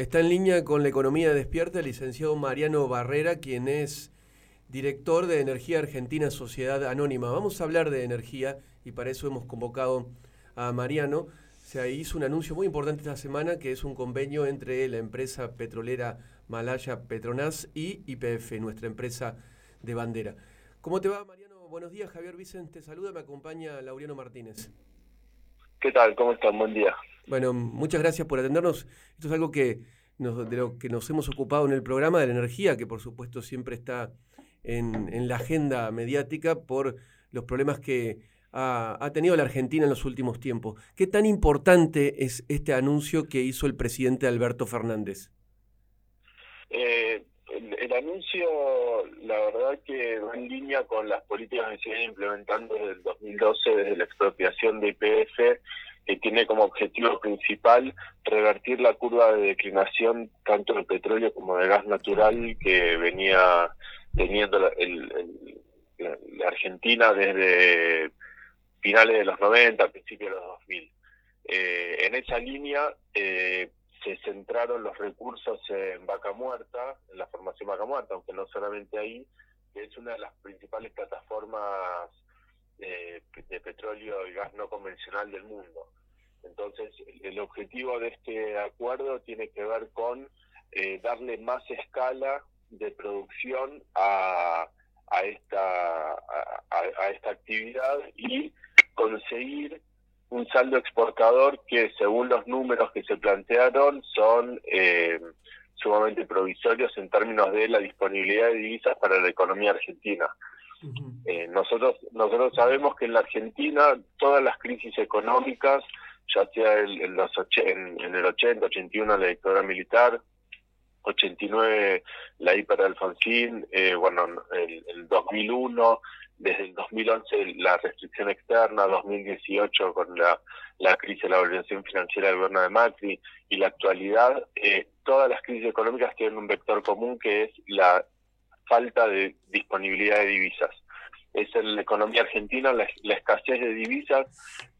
Está en línea con la economía despierta el licenciado Mariano Barrera, quien es director de Energía Argentina Sociedad Anónima. Vamos a hablar de energía y para eso hemos convocado a Mariano. Se hizo un anuncio muy importante esta semana que es un convenio entre la empresa petrolera Malaya Petronas y IPF, nuestra empresa de bandera. ¿Cómo te va, Mariano? Buenos días, Javier Vicente. Saluda, me acompaña Laureano Martínez. ¿Qué tal? ¿Cómo están? Buen día. Bueno, muchas gracias por atendernos. Esto es algo que de lo que nos hemos ocupado en el programa de la energía, que por supuesto siempre está en, la agenda mediática por los problemas que ha, tenido la Argentina en los últimos tiempos. ¿Qué tan importante es este anuncio que hizo el presidente Alberto Fernández? Eh, el, anuncio, la verdad que va en línea con las políticas que se vienen implementando desde el 2012, desde la expropiación de IPF que tiene como objetivo principal revertir la curva de declinación tanto del petróleo como del gas natural que venía teniendo la, Argentina desde finales de los 90, principios de los 2000. Eh, en esa línea eh, se centraron los recursos en Vaca Muerta, en la formación Vaca Muerta, aunque no solamente ahí, que es una de las principales plataformas de petróleo y gas no convencional del mundo. Entonces, el, objetivo de este acuerdo tiene que ver con eh, darle más escala de producción a, a esta a, esta actividad y conseguir un saldo exportador que según los números que se plantearon son eh, sumamente provisorios en términos de la disponibilidad de divisas para la economía argentina. Eh, nosotros nosotros sabemos que en la Argentina todas las crisis económicas, ya sea en, los en, el 80, 81 la dictadura militar, 89 la hiper Alfonsín, eh, bueno, el, el 2001, desde el 2011 la restricción externa, 2018 con la, la crisis de la organización financiera del gobierno de Macri y la actualidad, eh, todas las crisis económicas tienen un vector común que es la falta de disponibilidad de divisas. Es en la economía argentina la, escasez de divisas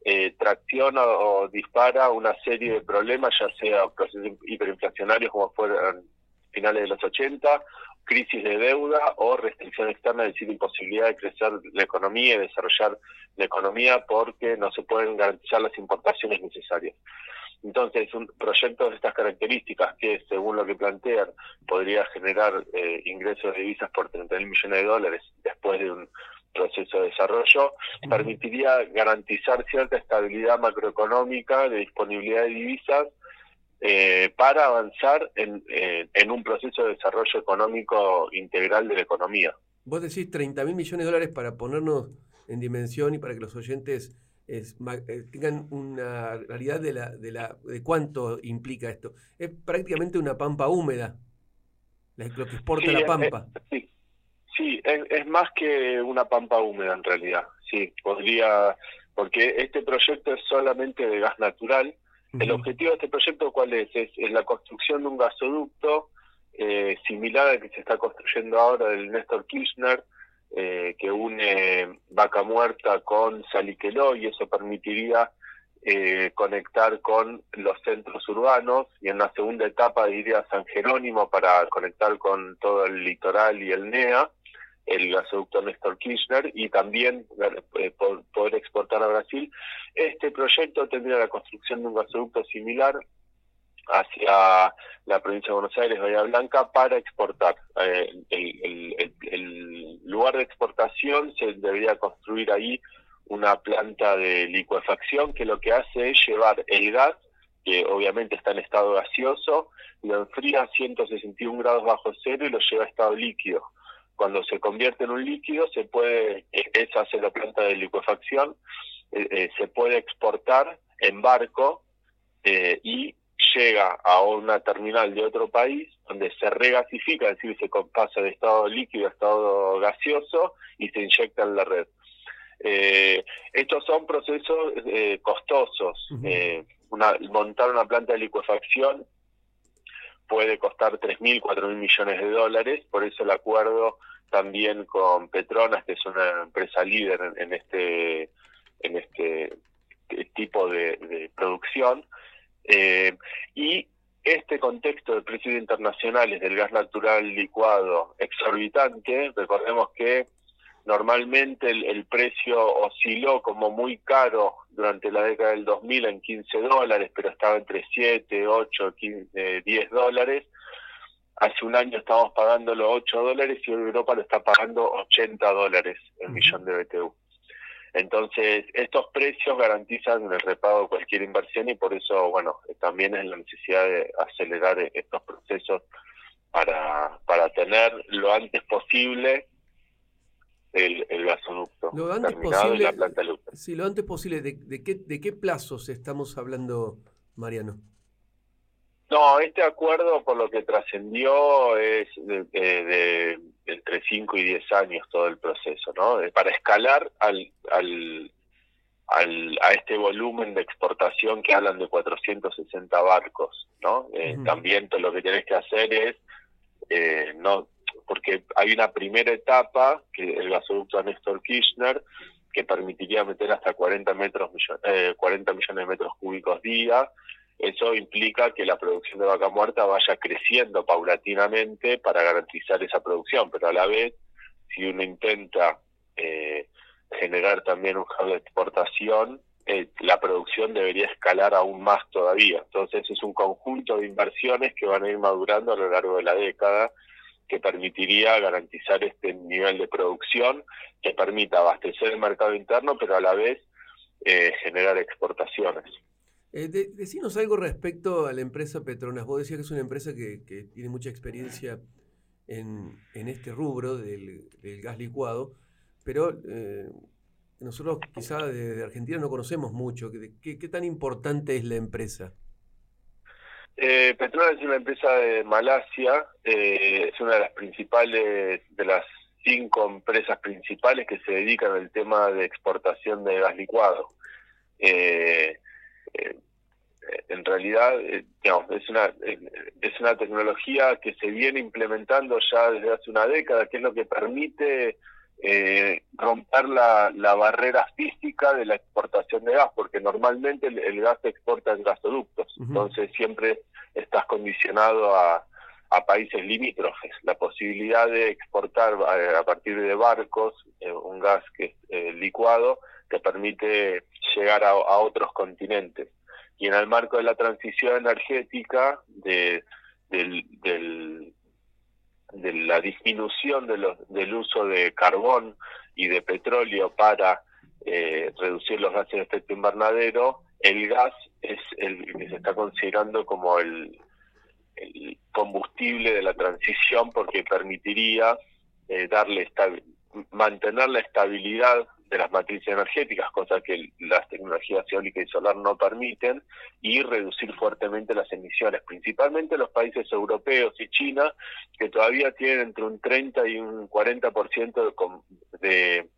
eh, tracciona o dispara una serie de problemas, ya sea procesos hiperinflacionarios como fueron finales de los 80, crisis de deuda o restricción externa, es decir, imposibilidad de crecer la economía y desarrollar la economía porque no se pueden garantizar las importaciones necesarias. Entonces, un proyecto de estas características, que según lo que plantean, podría generar eh, ingresos de divisas por 30 mil millones de dólares después de un proceso de desarrollo, permitiría garantizar cierta estabilidad macroeconómica de disponibilidad de divisas eh, para avanzar en, eh, en un proceso de desarrollo económico integral de la economía. Vos decís 30 mil millones de dólares para ponernos en dimensión y para que los oyentes es, eh, tengan una realidad de, la, de, la, de cuánto implica esto. Es prácticamente una pampa húmeda, lo que exporta la pampa. sí, sí es, más que una pampa húmeda en realidad. Sí, podría, porque este proyecto es solamente de gas natural. El objetivo de este proyecto, ¿cuál es? Es, la construcción de un gasoducto eh, similar al que se está construyendo ahora del Néstor Kirchner, eh, que une Vaca Muerta con Saliqueló y eso permitiría eh, conectar con los centros urbanos y en la segunda etapa diría San Jerónimo para conectar con todo el litoral y el NEA, el gasoducto Néstor Kirchner y también eh, poder exportar a Brasil. Este proyecto tendría la construcción de un gasoducto similar hacia la provincia de Buenos Aires, Bahía Blanca, para exportar. Eh, el, lugar de exportación se debería construir ahí una planta de licuefacción que lo que hace es llevar el gas, que obviamente está en estado gaseoso, lo enfría a 161 grados bajo cero y lo lleva a estado líquido. Cuando se convierte en un líquido, se puede, esa hace la planta de licuefacción, eh, eh, se puede exportar en barco y llega a una terminal de otro país donde se regasifica, es decir, se pasa de estado líquido a estado gaseoso y se inyecta en la red. Eh, estos son procesos eh, costosos. Eh, una, montar una planta de licuefacción puede costar 3.000, 4.000 millones de dólares, por eso el acuerdo también con Petronas, que es una empresa líder en, este en este tipo de producción, eh, y este contexto de precios internacionales del gas natural licuado exorbitante, recordemos que normalmente el, precio osciló como muy caro durante la década del 2000 en 15 dólares, pero estaba entre 7, 8, 15, 10 dólares. Hace un año estábamos pagando los 8 dólares y Europa lo está pagando 80 dólares el millón de BTU. Entonces, estos precios garantizan el repago de cualquier inversión y por eso, bueno, también es la necesidad de acelerar estos procesos para, para tener lo antes posible el, el gasoducto lo antes posible, la planta Sí, lo antes posible. ¿De, de, qué, ¿De qué plazos estamos hablando, Mariano? No, este acuerdo, por lo que trascendió, es de, entre 5 y 10 años todo el proceso, ¿no? Para escalar al, al, al, a este volumen de exportación que hablan de 460 barcos, ¿no? Eh, también lo que tienes que hacer es, eh, no porque hay una primera etapa, que el gasoducto Néstor Kirchner, que permitiría meter hasta 40, metros, 40 millones de metros cúbicos día, eso implica que la producción de vaca muerta vaya creciendo paulatinamente para garantizar esa producción, pero a la vez, si uno intenta eh, generar también un hub de exportación, eh, la producción debería escalar aún más todavía. Entonces es un conjunto de inversiones que van a ir madurando a lo largo de la década que permitiría garantizar este nivel de producción que permita abastecer el mercado interno, pero a la vez eh, generar exportaciones. Eh, decinos algo respecto a la empresa Petronas. Vos decías que es una empresa que, tiene mucha experiencia en, este rubro del, gas licuado, pero eh, nosotros quizá de, Argentina no conocemos mucho. ¿Qué, ¿Qué, tan importante es la empresa? Eh, Petronas es una empresa de Malasia, eh, es una de las principales, de las cinco empresas principales que se dedican al tema de exportación de gas licuado. Eh, eh, en realidad, eh, es una es una tecnología que se viene implementando ya desde hace una década, que es lo que permite eh, romper la, la, barrera física de la exportación de gas, porque normalmente el, gas se exporta en gasoductos, entonces siempre estás condicionado a, a países limítrofes. La posibilidad de exportar a, partir de barcos un gas que es licuado que permite llegar a, otros continentes. Y en el marco de la transición energética, de, de la disminución de los, del uso de carbón y de petróleo para eh, reducir los gases de efecto invernadero, el gas es el que se está considerando como el, combustible de la transición porque permitiría eh, darle mantener la estabilidad de las matrices energéticas, cosa que las tecnologías eólica y solar no permiten, y reducir fuertemente las emisiones, principalmente los países europeos y China, que todavía tienen entre un 30 y un 40% de, de,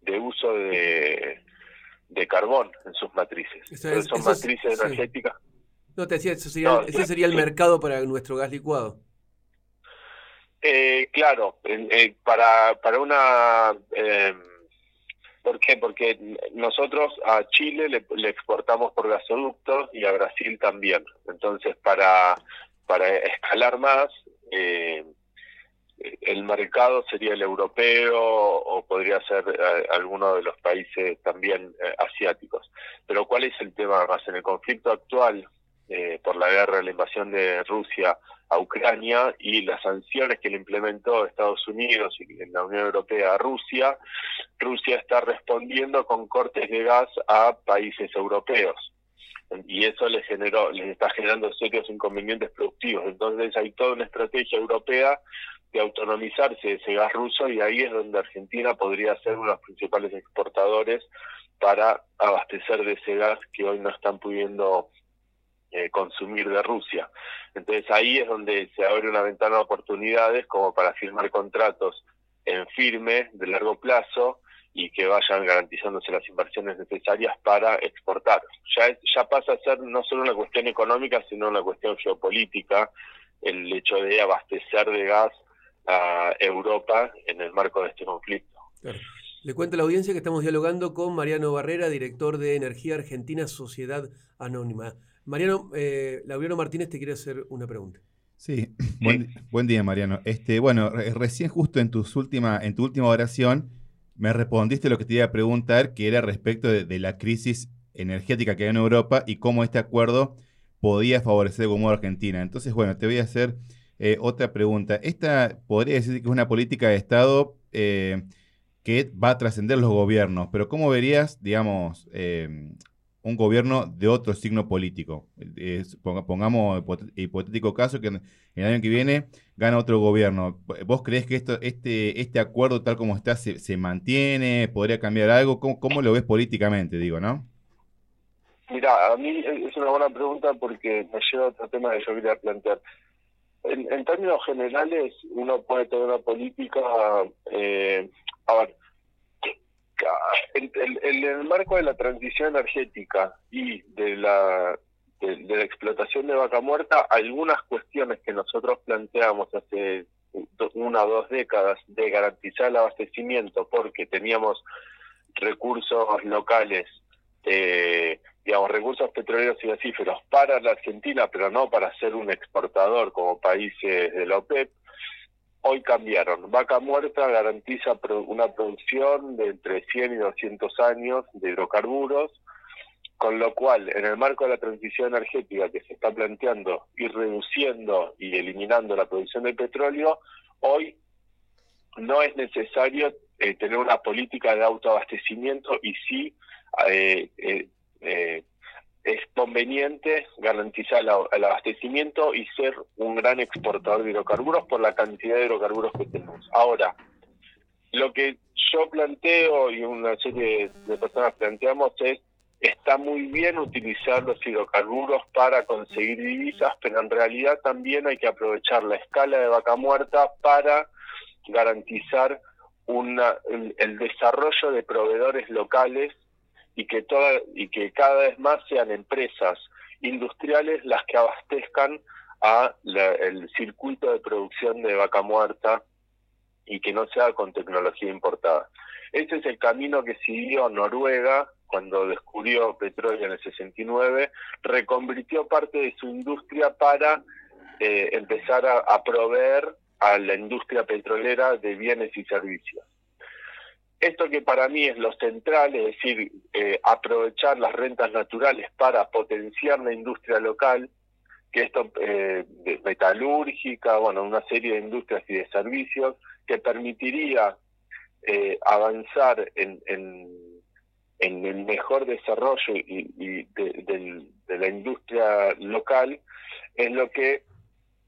de uso de, de carbón en sus matrices. son matrices energéticas. No, te decía, ese sería el mercado para nuestro gas licuado. Eh, claro, eh, para, para una... Eh, ¿Por qué? Porque nosotros a Chile le, exportamos por gasoductos y a Brasil también. Entonces, para, para escalar más, eh, el mercado sería el europeo o podría ser eh, alguno de los países también eh, asiáticos. Pero ¿cuál es el tema más? En el conflicto actual, por la guerra, la invasión de Rusia a Ucrania y las sanciones que le implementó Estados Unidos y la Unión Europea a Rusia, Rusia está respondiendo con cortes de gas a países europeos. Y eso les generó les está generando serios inconvenientes productivos. Entonces hay toda una estrategia europea de autonomizarse de ese gas ruso y ahí es donde Argentina podría ser uno de los principales exportadores para abastecer de ese gas que hoy no están pudiendo eh, consumir de Rusia. Entonces ahí es donde se abre una ventana de oportunidades como para firmar contratos en firme, de largo plazo, y que vayan garantizándose las inversiones necesarias para exportar. Ya, pasa a ser no solo una cuestión económica, sino una cuestión geopolítica, el hecho de abastecer de gas a Europa en el marco de este conflicto. Le cuento a la audiencia que estamos dialogando con Mariano Barrera, director de Energía Argentina Sociedad Anónima. Mariano, eh, Laureano Martínez te quiere hacer una pregunta. Sí, buen, día Mariano. Este, bueno, recién justo en, tus última, en tu última oración me respondiste lo que te iba a preguntar, que era respecto de, la crisis energética que hay en Europa y cómo este acuerdo podía favorecer como Argentina. Entonces, bueno, te voy a hacer eh, otra pregunta. Esta podría decir que es una política de Estado eh, que va a trascender los gobiernos, pero ¿cómo verías, digamos, eh, un gobierno de otro signo político? pongamos hipotético caso que en el año que viene gana otro gobierno. ¿Vos crees que esto, este, este acuerdo tal como está se, mantiene? ¿Podría cambiar algo? ¿Cómo, ¿Cómo, lo ves políticamente, digo, no? Mira, a mí es una buena pregunta porque me lleva a otro tema que yo quería plantear. En, términos generales, uno puede tener una política, eh, en, el marco de la transición energética y de la, de, la explotación de vaca muerta, algunas cuestiones que nosotros planteamos hace una o dos décadas de garantizar el abastecimiento porque teníamos recursos locales eh, digamos, recursos petroleros y gasíferos para la Argentina, pero no para ser un exportador como países de la OPEP, hoy cambiaron. Vaca Muerta garantiza una producción de entre 100 y 200 años de hidrocarburos, con lo cual, en el marco de la transición energética que se está planteando, ir reduciendo y eliminando la producción de petróleo, hoy no es necesario eh, tener una política de autoabastecimiento y sí eh, eh, eh, es conveniente garantizar el abastecimiento y ser un gran exportador de hidrocarburos por la cantidad de hidrocarburos que tenemos. Ahora, lo que yo planteo y una serie de personas planteamos es, está muy bien utilizar los hidrocarburos para conseguir divisas, pero en realidad también hay que aprovechar la escala de vaca muerta para garantizar una, el desarrollo de proveedores locales y que toda y que cada vez más sean empresas industriales las que abastezcan a el circuito de producción de vaca muerta y que no sea con tecnología importada. Ese es el camino que siguió Noruega cuando descubrió petróleo en el 69, reconvirtió parte de su industria para eh, empezar a proveer a la industria petrolera de bienes y servicios. Esto que para mí es lo central, es decir, eh, aprovechar las rentas naturales para potenciar la industria local, que esto eh, metalúrgica, bueno, una serie de industrias y de servicios que permitiría eh, avanzar en, el mejor desarrollo y, de, la industria local, es lo que,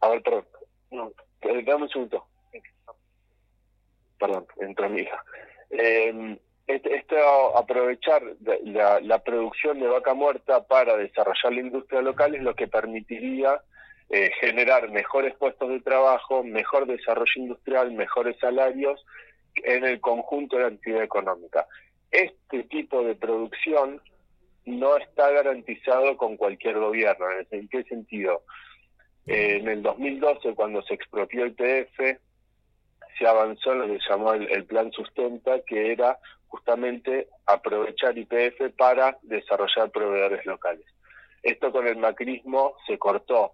a ver, perdón, no, dame un segundo, perdón, entró mi hija. Eh, esto, aprovechar la, producción de vaca muerta para desarrollar la industria local es lo que permitiría eh, generar mejores puestos de trabajo, mejor desarrollo industrial, mejores salarios en el conjunto de la actividad económica. Este tipo de producción no está garantizado con cualquier gobierno. ¿En qué sentido? En el 2012, cuando se expropió el PF, se avanzó en lo que llamó el, Plan Sustenta, que era justamente aprovechar IPF para desarrollar proveedores locales. Esto con el macrismo se cortó.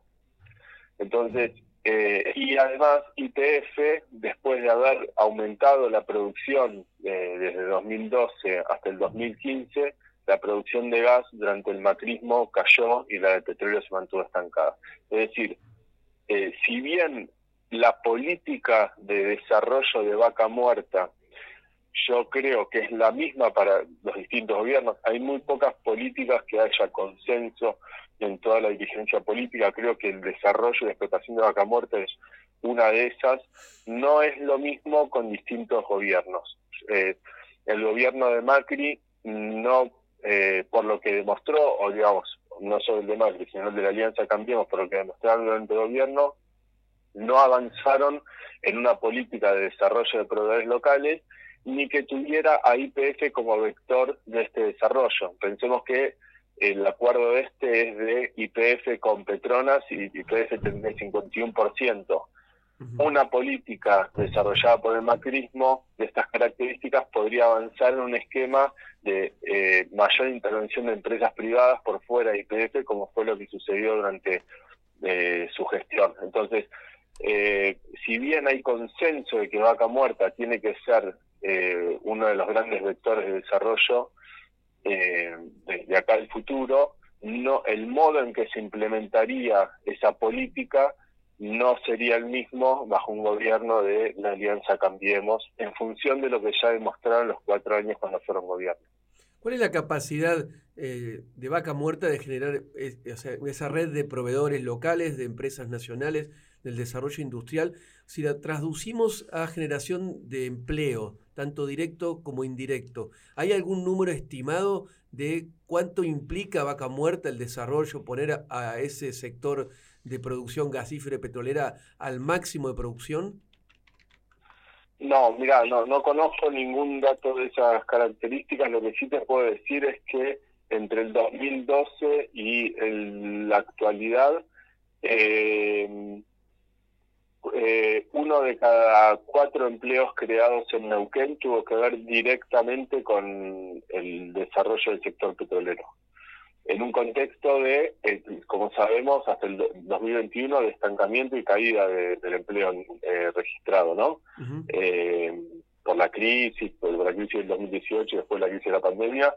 Entonces, eh, y además IPF, después de haber aumentado la producción eh, desde 2012 hasta el 2015, la producción de gas durante el macrismo cayó y la de petróleo se mantuvo estancada. Es decir, eh, si bien la política de desarrollo de vaca muerta, yo creo que es la misma para los distintos gobiernos. Hay muy pocas políticas que haya consenso en toda la dirigencia política. Creo que el desarrollo y la explotación de vaca muerta es una de esas. No es lo mismo con distintos gobiernos. Eh, el gobierno de Macri no, eh, por lo que demostró, o digamos, no solo el de Macri, sino el de la Alianza Cambiemos, por lo que demostraron durante el gobierno, no avanzaron en una política de desarrollo de proveedores locales ni que tuviera a IPF como vector de este desarrollo. Pensemos que el acuerdo este es de IPF con Petronas y IPF tendría el 51%. una política desarrollada por el macrismo de estas características podría avanzar en un esquema de eh, mayor intervención de empresas privadas por fuera de IPF, como fue lo que sucedió durante eh, su gestión. Entonces, eh, si bien hay consenso de que Vaca Muerta tiene que ser uno de los grandes vectores de desarrollo de acá al futuro, no el modo en que se implementaría esa política no sería el mismo bajo un gobierno de la Alianza Cambiemos, en función de lo que ya demostraron los cuatro años cuando fueron gobierno. ¿Cuál es la capacidad eh, de Vaca Muerta de generar esa red de proveedores locales, de empresas nacionales, del desarrollo industrial? Si la traducimos a generación de empleo, tanto directo como indirecto, ¿hay algún número estimado de cuánto implica Vaca Muerta el desarrollo, poner a ese sector de producción gasífera petrolera al máximo de producción? No, mira, no, no conozco ningún dato de esas características. Lo que sí te puedo decir es que entre el 2012 y la actualidad, eh, eh, uno de cada cuatro empleos creados en Neuquén tuvo que ver directamente con el desarrollo del sector petrolero en un contexto de, eh, como sabemos, hasta el 2021 de estancamiento y caída del empleo eh, registrado, ¿no? Eh, por la crisis, por la crisis del 2018 y después la crisis de la pandemia,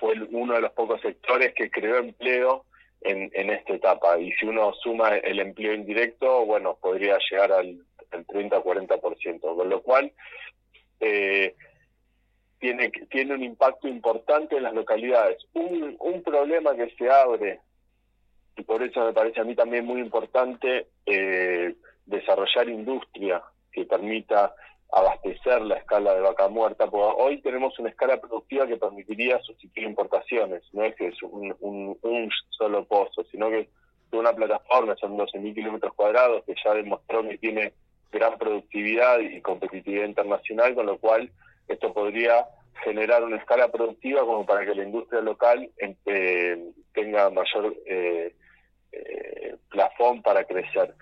fue uno de los pocos sectores que creó empleo en, en esta etapa. Y si uno suma el empleo indirecto, bueno, podría llegar al, al 30-40%, con lo cual... Eh, tiene, tiene un impacto importante en las localidades. Un, un problema que se abre, y por eso me parece a mí también muy importante eh, desarrollar industria que permita abastecer la escala de vaca muerta, porque hoy tenemos una escala productiva que permitiría sustituir importaciones, no es que es un, un, un solo pozo, sino que es una plataforma, son 12.000 kilómetros cuadrados, que ya demostró que tiene gran productividad y competitividad internacional, con lo cual esto podría generar una escala productiva como para que la industria local eh, tenga mayor eh, eh, plafón para crecer.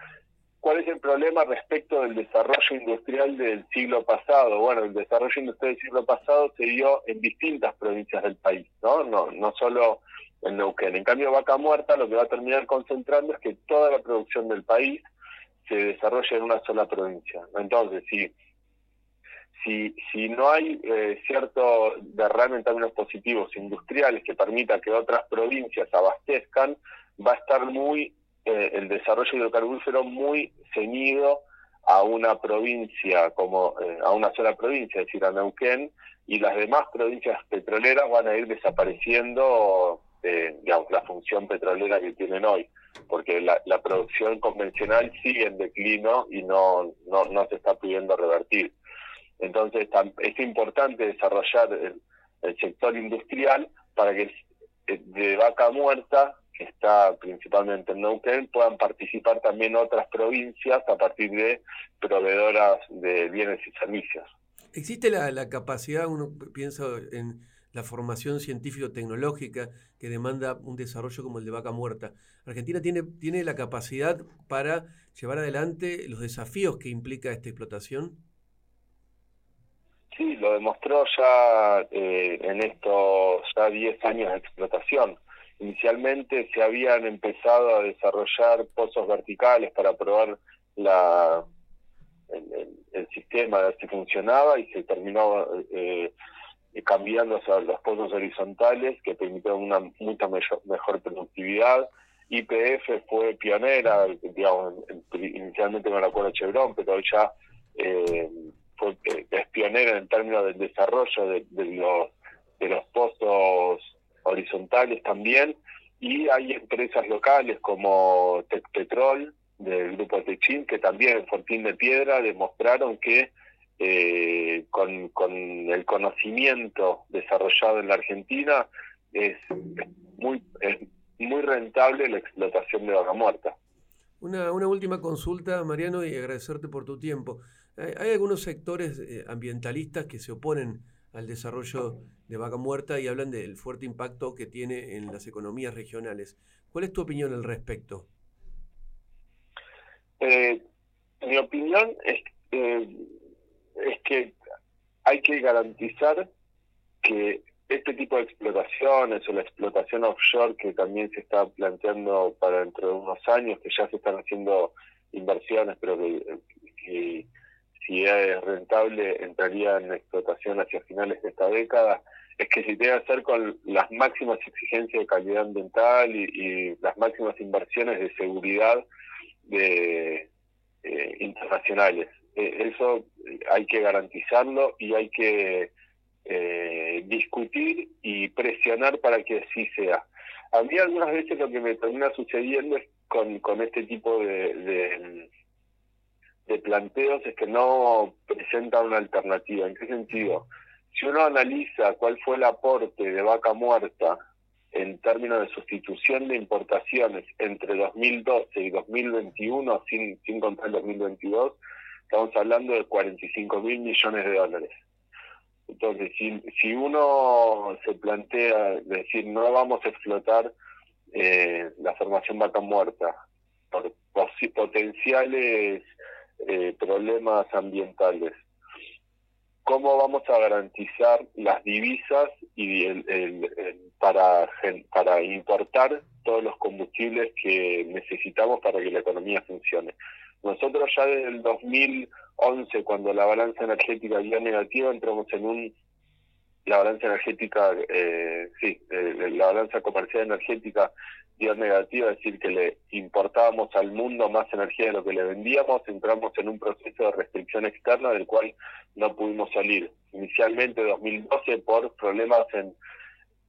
¿Cuál es el problema respecto del desarrollo industrial del siglo pasado? Bueno, el desarrollo industrial del siglo pasado se dio en distintas provincias del país, ¿no? No, no solo en Neuquén. En cambio, Vaca Muerta lo que va a terminar concentrando es que toda la producción del país se desarrolla en una sola provincia. Entonces, si si, si no hay eh, cierto derrame en términos positivos industriales que permita que otras provincias abastezcan, va a estar muy eh, el desarrollo hidrocarburífero muy ceñido a una provincia como eh, a una sola provincia, es decir, a Neuquén, y las demás provincias petroleras van a ir desapareciendo digamos la función petrolera que tienen hoy, porque la, producción convencional sigue en declino y no, no, no se está pudiendo revertir. Entonces es importante desarrollar el, sector industrial para que de vaca muerta, que está principalmente en Neuquén, puedan participar también otras provincias a partir de proveedoras de bienes y servicios. ¿Existe la, la capacidad, uno piensa en la formación científico-tecnológica que demanda un desarrollo como el de vaca muerta. Argentina tiene, tiene la capacidad para llevar adelante los desafíos que implica esta explotación. Sí, lo demostró ya eh, en estos ya 10 años de explotación. Inicialmente se habían empezado a desarrollar pozos verticales para probar el, sistema, de si funcionaba y se terminó eh, cambiando a los pozos horizontales que permitieron una mucha mejor, productividad. IPF fue pionera, digamos, inicialmente no la acuerdo Chevron, pero ya eh, eh, es pionera en términos del desarrollo de los pozos horizontales también, y hay empresas locales como Tecpetrol, del grupo Techin, que también en Fortín de Piedra demostraron que eh, con, con el conocimiento desarrollado en la Argentina es muy, es muy rentable la explotación de vaca muerta. Una, una última consulta, Mariano, y agradecerte por tu tiempo. Hay, algunos sectores eh, ambientalistas que se oponen al desarrollo de vaca muerta y hablan del fuerte impacto que tiene en las economías regionales. ¿Cuál es tu opinión al respecto? Eh, mi opinión es, eh, es que hay que garantizar que este tipo de explotaciones o la explotación offshore que también se está planteando para dentro de unos años, que ya se están haciendo inversiones, pero que, si es rentable entraría en explotación hacia finales de esta década, es que se debe hacer con las máximas exigencias de calidad ambiental y, las máximas inversiones de seguridad de eh, internacionales. Eh, eso hay que garantizarlo y hay que eh, discutir y presionar para que así sea. A mí algunas veces lo que me termina sucediendo es con, con este tipo de, de planteos es que no presentan una alternativa. ¿En qué sentido? Si uno analiza cuál fue el aporte de vaca muerta en términos de sustitución de importaciones entre 2012 y 2021, sin, sin contar el 2022, estamos hablando de 45 mil millones de dólares. Entonces, si, si uno se plantea decir no vamos a explotar eh, la formación vaca muerta por potenciales eh, problemas ambientales, ¿cómo vamos a garantizar las divisas y el, para, para importar todos los combustibles que necesitamos para que la economía funcione? Nosotros ya desde el 2011, cuando la balanza energética dio negativa, entramos en un la balanza energética, eh, sí, eh, la balanza comercial energética dio negativa, es decir, que le importábamos al mundo más energía de lo que le vendíamos, entramos en un proceso de restricción externa del cual no pudimos salir. Inicialmente 2012 por problemas en,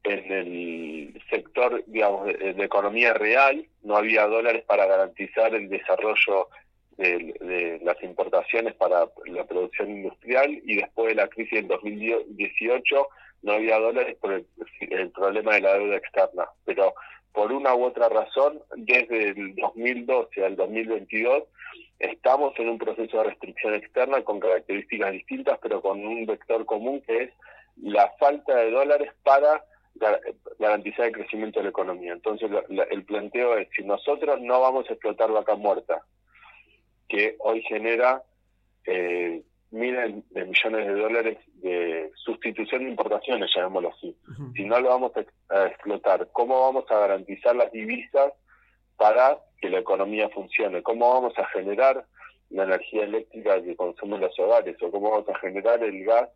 en el sector, digamos, de economía real, no había dólares para garantizar el desarrollo de, las importaciones para la producción industrial y después de la crisis del 2018 no había dólares por el, problema de la deuda externa. Pero por una u otra razón, desde el 2012 al 2022, estamos en un proceso de restricción externa con características distintas, pero con un vector común que es la falta de dólares para garantizar el crecimiento de la economía. Entonces, el planteo es, si nosotros no vamos a explotar vaca muerta, que hoy genera eh, miles de millones de dólares de sustitución de importaciones, llamémoslo así. Si no lo vamos a, explotar, ¿cómo vamos a garantizar las divisas para que la economía funcione? ¿Cómo vamos a generar la energía eléctrica que consumen los hogares? ¿O cómo vamos a generar el gas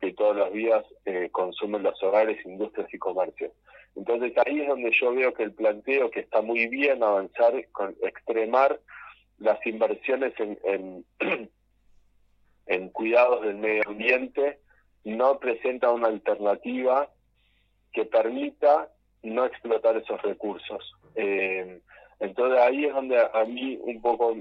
que todos los días eh, consumen los hogares, industrias y comercios? Entonces ahí es donde yo veo que el planteo que está muy bien avanzar, con extremar las inversiones en, en, cuidados del medio ambiente no presenta una alternativa que permita no explotar esos recursos. Eh, entonces ahí es donde a mí un poco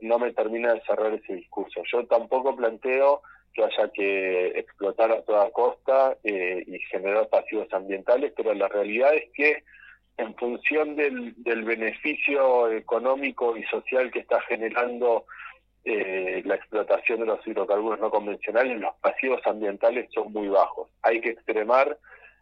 no me termina de cerrar ese discurso. Yo tampoco planteo que haya que explotar a toda costa eh, y generar pasivos ambientales, pero la realidad es que en función del, del beneficio económico y social que está generando eh, la explotación de los hidrocarburos no convencionales, los pasivos ambientales son muy bajos. Hay que extremar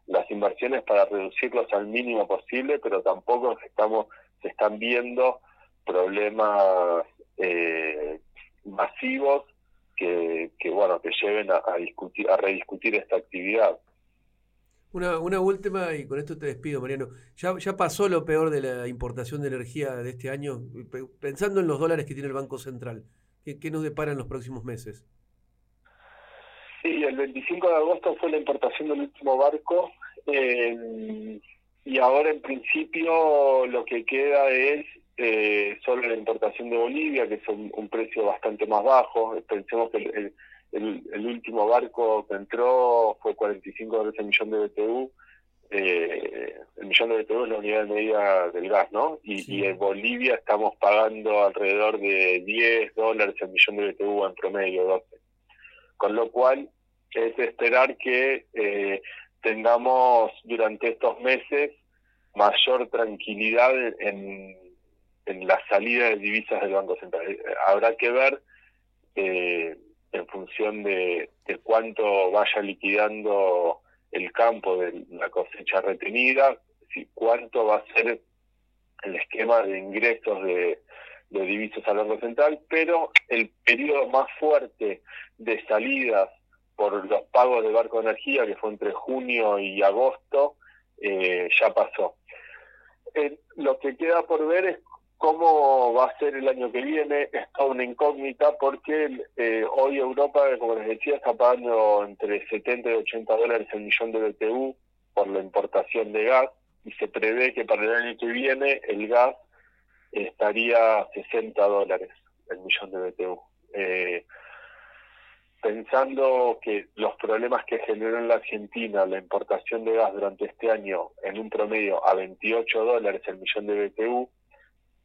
las inversiones para reducirlos al mínimo posible, pero tampoco estamos se están viendo problemas eh, masivos que, bueno que lleven a, a discutir a rediscutir esta actividad. Una, una última y con esto te despido, Mariano. ¿Ya, ¿Ya pasó lo peor de la importación de energía de este año? Pensando en los dólares que tiene el Banco Central, ¿qué, qué nos depara en los próximos meses? Sí, el 25 de agosto fue la importación del último barco eh, y ahora en principio lo que queda es eh, solo la importación de Bolivia, que es un, precio bastante más bajo. Pensemos que el el, último barco que entró fue 45 dólares el millón de BTU. Eh, el millón de BTU es la unidad de medida del gas, ¿no? Y, en Bolivia estamos pagando alrededor de 10 dólares el millón de BTU en promedio, 12. Con lo cual es esperar que eh, tengamos durante estos meses mayor tranquilidad en, en la salida de divisas del Banco Central. Habrá que ver eh, en función de, cuánto vaya liquidando el campo de la cosecha retenida, cuánto va a ser el esquema de ingresos de, de de divisas al Banco Central, pero el periodo más fuerte de salidas por los pagos de barco de energía, que fue entre junio y agosto, eh, ya pasó. Eh, lo que queda por ver es cómo va a ser el año que viene, es toda una incógnita porque eh, hoy Europa, como les decía, está pagando entre 70 y 80 dólares el millón de BTU por la importación de gas y se prevé que para el año que viene el gas estaría a 60 dólares el millón de BTU. Eh, pensando que los problemas que generó en la Argentina la importación de gas durante este año en un promedio a 28 dólares el millón de BTU,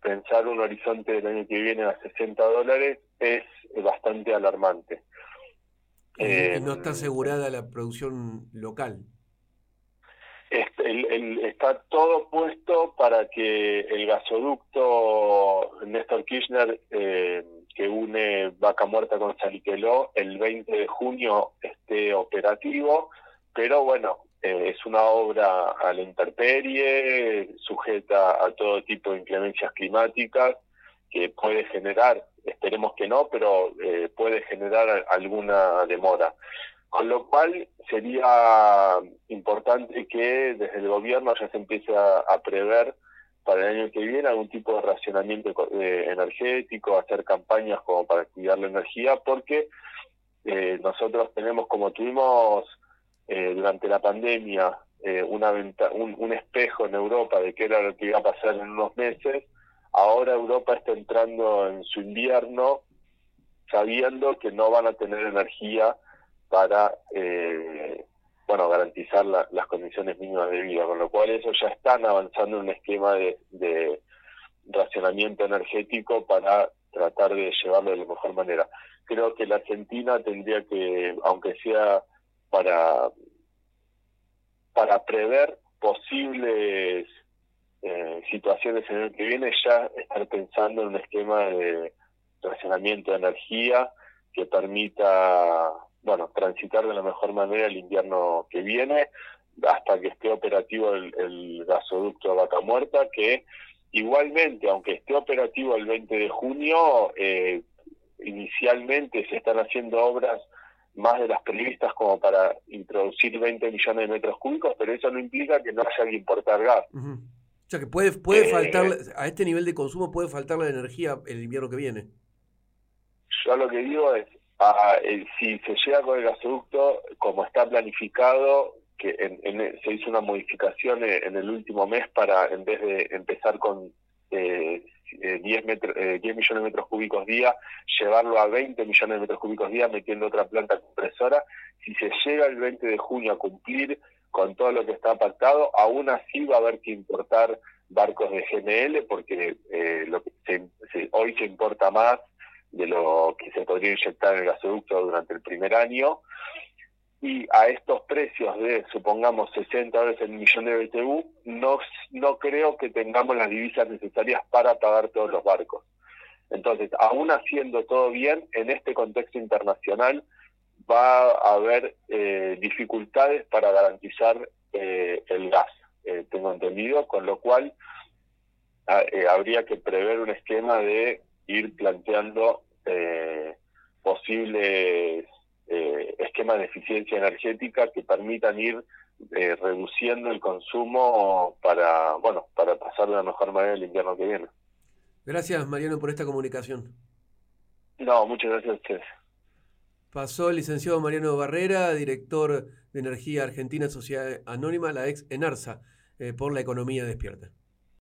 pensar un horizonte del año que viene a 60 dólares es bastante alarmante. y no está eh, asegurada la producción local. está todo puesto para que el gasoducto Néstor Kirchner eh, que une Vaca Muerta con Saliqueló el 20 de junio esté operativo, pero bueno, eh, es una obra a la intemperie, sujeta a todo tipo de inclemencias climáticas, que puede generar, esperemos que no, pero eh, puede generar alguna demora. Con lo cual sería importante que desde el gobierno ya se empiece a, prever para el año que viene algún tipo de racionamiento eh, energético, hacer campañas como para cuidar la energía, porque nosotros tenemos, como tuvimos eh, durante la pandemia eh, una un, espejo en Europa de qué era lo que iba a pasar en unos meses, ahora Europa está entrando en su invierno sabiendo que no van a tener energía para eh, bueno garantizar las condiciones mínimas de vida, con lo cual eso ya están avanzando en un esquema de racionamiento energético para tratar de llevarlo de la mejor manera. Creo que la Argentina tendría que, aunque sea para, para prever posibles eh, situaciones en el que viene, ya estar pensando en un esquema de racionamiento de energía que permita bueno transitar de la mejor manera el invierno que viene hasta que esté operativo el, gasoducto de Vaca Muerta, que igualmente, aunque esté operativo el 20 de junio, eh, inicialmente se están haciendo obras más de las previstas como para introducir 20 millones de metros cúbicos, pero eso no implica que no haya que importar gas. O sea que puede, puede eh, faltar, a este nivel de consumo puede faltar la energía el invierno que viene. Yo lo que digo es, si se llega con el gasoducto como está planificado, que se hizo una modificación en el último mes para, en vez de empezar con eh, 10, eh, 10 eh, millones de metros cúbicos día, llevarlo a 20 millones de metros cúbicos día metiendo otra planta compresora. Si se llega el 20 de junio a cumplir con todo lo que está pactado, aún así va a haber que importar barcos de GML porque eh, lo que hoy se importa más de lo que se podría inyectar en el gasoducto durante el primer año y a estos precios de, supongamos, 60 dólares el millón de BTU, no, no creo que tengamos las divisas necesarias para pagar todos los barcos. Entonces, aún haciendo todo bien, en este contexto internacional va a haber eh, dificultades para garantizar eh, el gas, eh, tengo entendido, con lo cual habría que prever un esquema de ir planteando posibles eh, esquemas de eficiencia energética que permitan ir eh, reduciendo el consumo para, bueno, para pasar de la mejor manera el invierno que viene. Gracias, Mariano, por esta comunicación. No, muchas gracias a ustedes. Pasó el licenciado Mariano Barrera, director de Energía Argentina Sociedad Anónima, la ex ENARSA, eh, por la economía despierta.